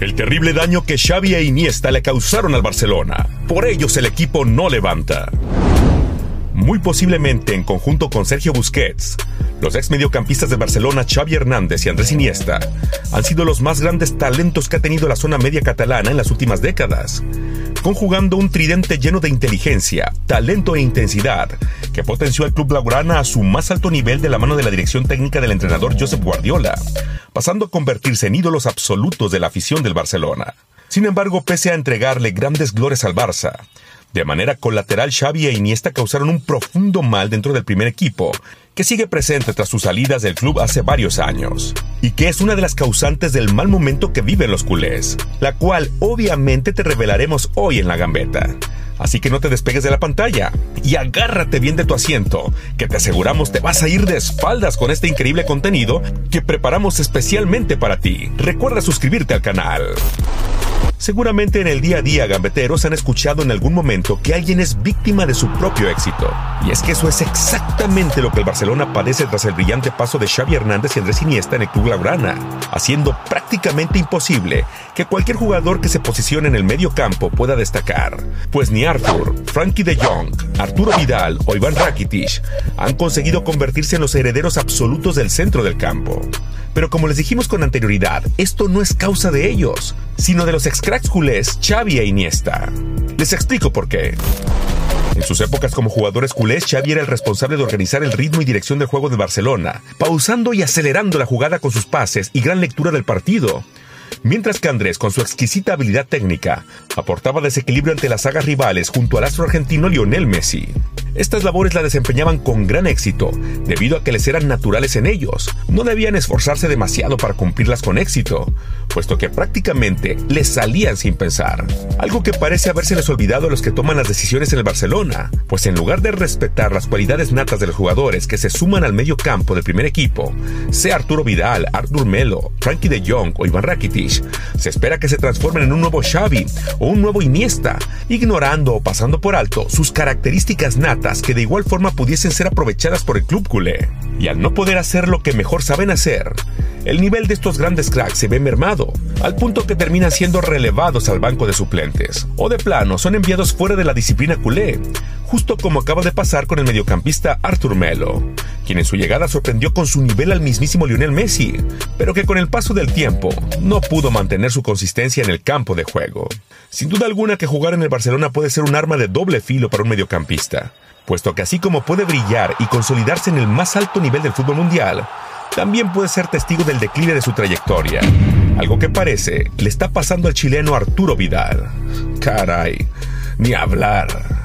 El terrible daño que Xavi e Iniesta le causaron al Barcelona. Por ellos el equipo no levanta. Muy posiblemente en conjunto con Sergio Busquets, los ex mediocampistas de Barcelona Xavi Hernández y Andrés Iniesta han sido los más grandes talentos que ha tenido la zona media catalana en las últimas décadas, conjugando un tridente lleno de inteligencia, talento e intensidad que potenció al club blaugrana a su más alto nivel de la mano de la dirección técnica del entrenador Josep Guardiola, pasando a convertirse en ídolos absolutos de la afición del Barcelona. Sin embargo, pese a entregarle grandes glorias al Barça, de manera colateral, Xavi e Iniesta causaron un profundo mal dentro del primer equipo, que sigue presente tras sus salidas del club hace varios años, y que es una de las causantes del mal momento que viven los culés, la cual obviamente te revelaremos hoy en la gambeta. Así que no te despegues de la pantalla y agárrate bien de tu asiento, que te aseguramos te vas a ir de espaldas con este increíble contenido que preparamos especialmente para ti. Recuerda suscribirte al canal. Seguramente en el día a día gambeteros han escuchado en algún momento que alguien es víctima de su propio éxito. Y es que eso es exactamente lo que el Barcelona padece tras el brillante paso de Xavi Hernández y Andrés Iniesta en el club Laurana, haciendo prácticamente imposible que cualquier jugador que se posicione en el medio campo pueda destacar. Pues ni Arthur, Frankie de Jong, Arturo Vidal o Iván Rakitic han conseguido convertirse en los herederos absolutos del centro del campo. Pero como les dijimos con anterioridad, esto no es causa de ellos, sino de los ex-cracks culés Xavi e Iniesta. Les explico por qué. En sus épocas como jugadores culés, Xavi era el responsable de organizar el ritmo y dirección del juego de Barcelona, pausando y acelerando la jugada con sus pases y gran lectura del partido. Mientras que Andrés, con su exquisita habilidad técnica, aportaba desequilibrio ante las sagas rivales junto al astro argentino Lionel Messi. Estas labores las desempeñaban con gran éxito, debido a que les eran naturales en ellos. No debían esforzarse demasiado para cumplirlas con éxito, puesto que prácticamente les salían sin pensar. Algo que parece habérseles olvidado a los que toman las decisiones en el Barcelona, pues en lugar de respetar las cualidades natas de los jugadores que se suman al medio campo del primer equipo, sea Arturo Vidal, Artur Melo, Frankie de Jong o Iván Rakitic, se espera que se transformen en un nuevo Xavi o un nuevo Iniesta, ignorando o pasando por alto sus características natas que de igual forma pudiesen ser aprovechadas por el club culé. Y al no poder hacer lo que mejor saben hacer, el nivel de estos grandes cracks se ve mermado, al punto que terminan siendo relevados al banco de suplentes, o de plano son enviados fuera de la disciplina culé, justo como acaba de pasar con el mediocampista Artur Melo, quien en su llegada sorprendió con su nivel al mismísimo Lionel Messi, pero que con el paso del tiempo no pudo mantener su consistencia en el campo de juego. Sin duda alguna que jugar en el Barcelona puede ser un arma de doble filo para un mediocampista, puesto que así como puede brillar y consolidarse en el más alto nivel del fútbol mundial, también puede ser testigo del declive de su trayectoria, algo que parece le está pasando al chileno Arturo Vidal. Caray, ni hablar.